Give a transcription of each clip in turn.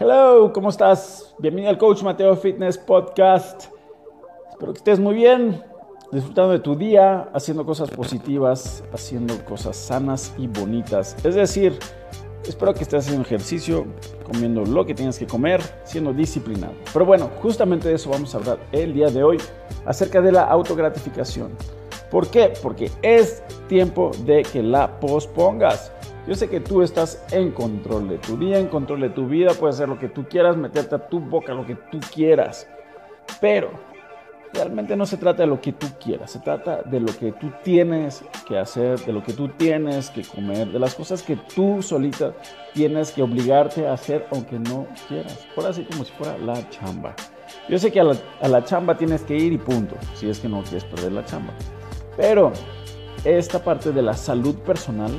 Hello, ¿cómo estás? Bienvenido al Coach Mateo Fitness Podcast. Espero que estés muy bien, disfrutando de tu día, haciendo cosas positivas, haciendo cosas sanas y bonitas. Es decir, espero que estés haciendo ejercicio, comiendo lo que tienes que comer, siendo disciplinado. Pero bueno, justamente de eso vamos a hablar el día de hoy, acerca de la autogratificación. ¿Por qué? Porque es tiempo de que la pospongas. Yo sé que tú estás en control de tu día, en control de tu vida, puedes hacer lo que tú quieras, meterte a tu boca lo que tú quieras. Pero realmente no se trata de lo que tú quieras, se trata de lo que tú tienes que hacer, de lo que tú tienes que comer, de las cosas que tú solita tienes que obligarte a hacer aunque no quieras. Por así como si fuera la chamba. Yo sé que a la, a la chamba tienes que ir y punto, si es que no quieres perder la chamba. Pero esta parte de la salud personal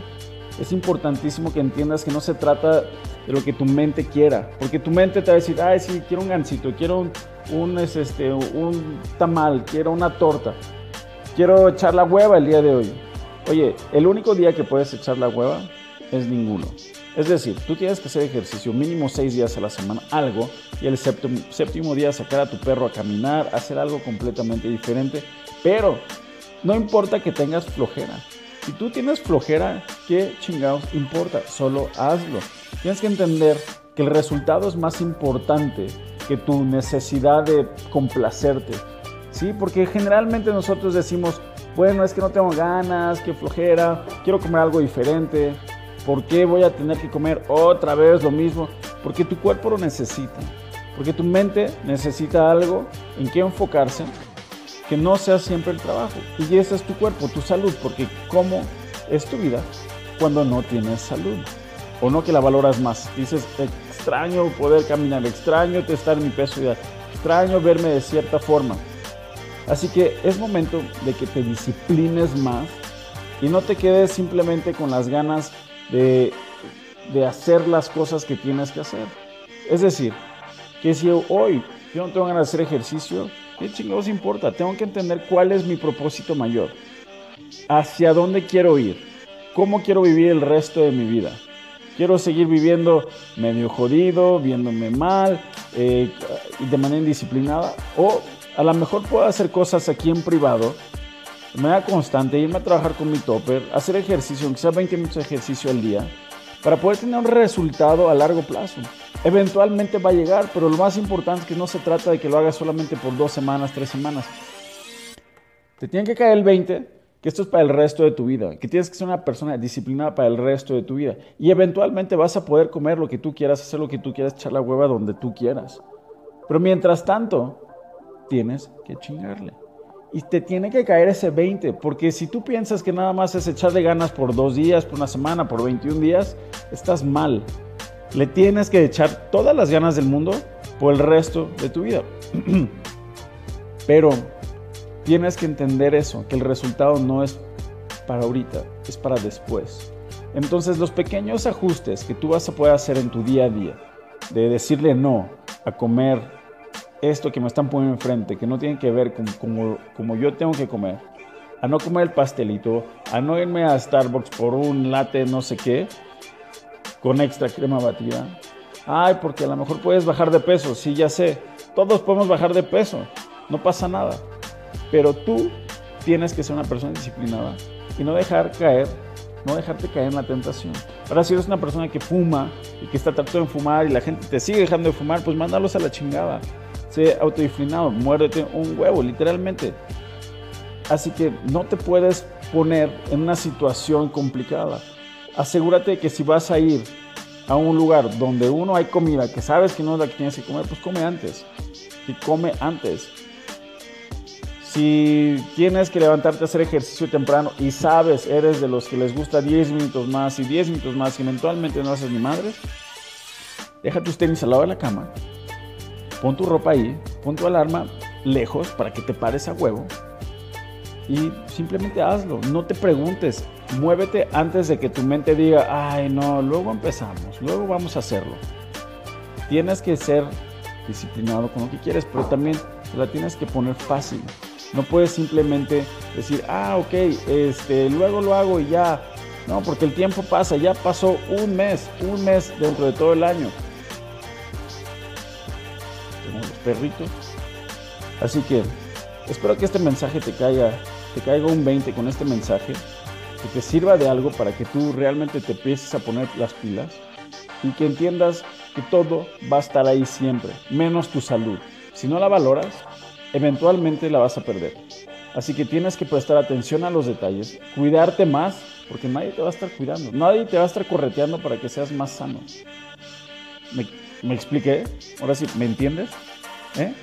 es importantísimo que entiendas que no se trata de lo que tu mente quiera, porque tu mente te va a decir, ay, sí, quiero un gansito, quiero un, este, un tamal, quiero una torta, quiero echar la hueva el día de hoy. Oye, el único día que puedes echar la hueva es ninguno. Es decir, tú tienes que hacer ejercicio mínimo seis días a la semana, algo, y el séptimo día sacar a tu perro a caminar, hacer algo completamente diferente, pero no importa que tengas flojera. Si tú tienes flojera, ¿qué chingados importa? Solo hazlo. Tienes que entender que el resultado es más importante que tu necesidad de complacerte. ¿Sí? Porque generalmente nosotros decimos, bueno, es que no tengo ganas, que flojera, quiero comer algo diferente. ¿Por qué voy a tener que comer otra vez lo mismo? Porque tu cuerpo lo necesita. Porque tu mente necesita algo en qué enfocarse que no sea siempre el trabajo. Y ese es tu cuerpo, tu salud, porque ¿cómo es tu vida cuando no tienes salud? O no que la valoras más. Dices, extraño poder caminar, extraño estar mi peso extraño verme de cierta forma. Así que es momento de que te disciplines más y no te quedes simplemente con las ganas de, de hacer las cosas que tienes que hacer. Es decir, que si hoy yo no tengo ganas de hacer ejercicio, ¿Qué chingados importa? Tengo que entender cuál es mi propósito mayor. ¿Hacia dónde quiero ir? ¿Cómo quiero vivir el resto de mi vida? ¿Quiero seguir viviendo medio jodido, viéndome mal, eh, de manera indisciplinada? ¿O a lo mejor puedo hacer cosas aquí en privado, de manera constante, irme a trabajar con mi topper, hacer ejercicio, aunque sea 20 minutos de ejercicio al día, para poder tener un resultado a largo plazo? Eventualmente va a llegar, pero lo más importante es que no se trata de que lo hagas solamente por dos semanas, tres semanas. Te tiene que caer el 20, que esto es para el resto de tu vida, que tienes que ser una persona disciplinada para el resto de tu vida. Y eventualmente vas a poder comer lo que tú quieras, hacer lo que tú quieras, echar la hueva donde tú quieras. Pero mientras tanto, tienes que chingarle. Y te tiene que caer ese 20, porque si tú piensas que nada más es echarle ganas por dos días, por una semana, por 21 días, estás mal. Le tienes que echar todas las ganas del mundo por el resto de tu vida. Pero tienes que entender eso, que el resultado no es para ahorita, es para después. Entonces los pequeños ajustes que tú vas a poder hacer en tu día a día, de decirle no a comer esto que me están poniendo enfrente, que no tiene que ver con como, como yo tengo que comer, a no comer el pastelito, a no irme a Starbucks por un latte no sé qué, con extra crema batida. Ay, porque a lo mejor puedes bajar de peso, sí, ya sé. Todos podemos bajar de peso, no pasa nada. Pero tú tienes que ser una persona disciplinada y no dejar caer, no dejarte caer en la tentación. Ahora, si eres una persona que fuma y que está tratando de fumar y la gente te sigue dejando de fumar, pues mándalos a la chingada. Sé autodisciplinado, muérdete un huevo, literalmente. Así que no te puedes poner en una situación complicada asegúrate que si vas a ir a un lugar donde uno hay comida que sabes que no es la que tienes que comer, pues come antes. Y come antes. Si tienes que levantarte a hacer ejercicio temprano y sabes, eres de los que les gusta 10 minutos más y 10 minutos más y eventualmente no haces ni madre, deja tus tenis al de la cama, pon tu ropa ahí, pon tu alarma lejos para que te pares a huevo y simplemente hazlo. No te preguntes, muévete antes de que tu mente diga, ay no, luego empezamos, luego vamos a hacerlo. Tienes que ser disciplinado con lo que quieres, pero también la tienes que poner fácil. No puedes simplemente decir, ah, ok, este, luego lo hago y ya. No, porque el tiempo pasa, ya pasó un mes, un mes dentro de todo el año. Perritos. Así que espero que este mensaje te caiga, te caiga un 20 con este mensaje, que te sirva de algo para que tú realmente te empieces a poner las pilas y que entiendas que todo va a estar ahí siempre, menos tu salud. Si no la valoras, eventualmente la vas a perder. Así que tienes que prestar atención a los detalles, cuidarte más, porque nadie te va a estar cuidando, nadie te va a estar correteando para que seas más sano. ¿Me, me expliqué? Ahora sí, ¿me entiendes? ¿Eh?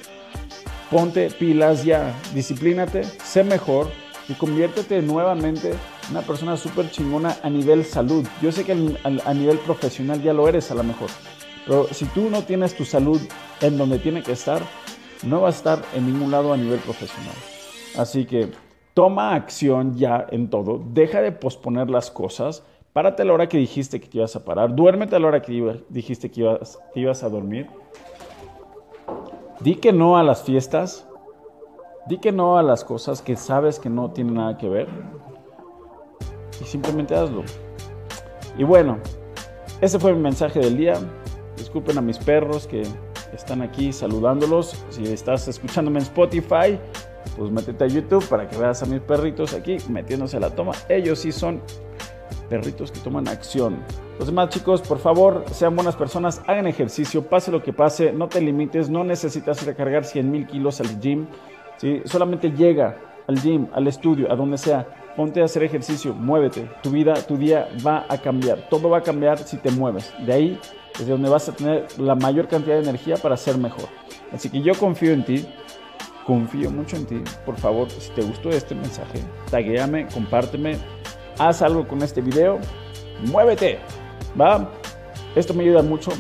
Ponte pilas ya, disciplínate, sé mejor y conviértete nuevamente en una persona súper chingona a nivel salud. Yo sé que a nivel profesional ya lo eres a lo mejor, pero si tú no tienes tu salud en donde tiene que estar, no va a estar en ningún lado a nivel profesional. Así que toma acción ya en todo, deja de posponer las cosas, párate a la hora que dijiste que te ibas a parar, duérmete a la hora que dijiste que ibas, que ibas a dormir. Di que no a las fiestas, di que no a las cosas que sabes que no tienen nada que ver y simplemente hazlo. Y bueno, ese fue mi mensaje del día. Disculpen a mis perros que están aquí saludándolos. Si estás escuchándome en Spotify, pues métete a YouTube para que veas a mis perritos aquí metiéndose a la toma. Ellos sí son perritos que toman acción. Los demás chicos, por favor, sean buenas personas, hagan ejercicio, pase lo que pase, no te limites, no necesitas recargar 100 mil kilos al gym, ¿sí? solamente llega al gym, al estudio, a donde sea, ponte a hacer ejercicio, muévete, tu vida, tu día va a cambiar, todo va a cambiar si te mueves, de ahí es donde vas a tener la mayor cantidad de energía para ser mejor. Así que yo confío en ti, confío mucho en ti, por favor, si te gustó este mensaje, taguéame, compárteme, haz algo con este video, muévete, ¿va? Esto me ayuda mucho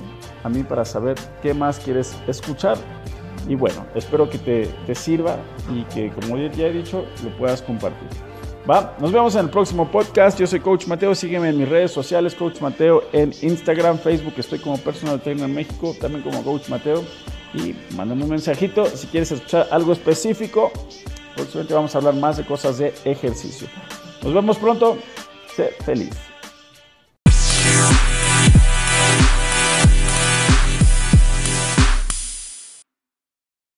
a mí para saber qué más quieres escuchar. Y bueno, espero que te, te sirva y que, como ya he dicho, lo puedas compartir. Va, nos vemos en el próximo podcast. Yo soy Coach Mateo. Sígueme en mis redes sociales, Coach Mateo, en Instagram, Facebook. Estoy como Personal Trainer en México, también como Coach Mateo. Y mándame un mensajito si quieres escuchar algo específico. Próximamente vamos a hablar más de cosas de ejercicio. Nos vemos pronto. Sé feliz.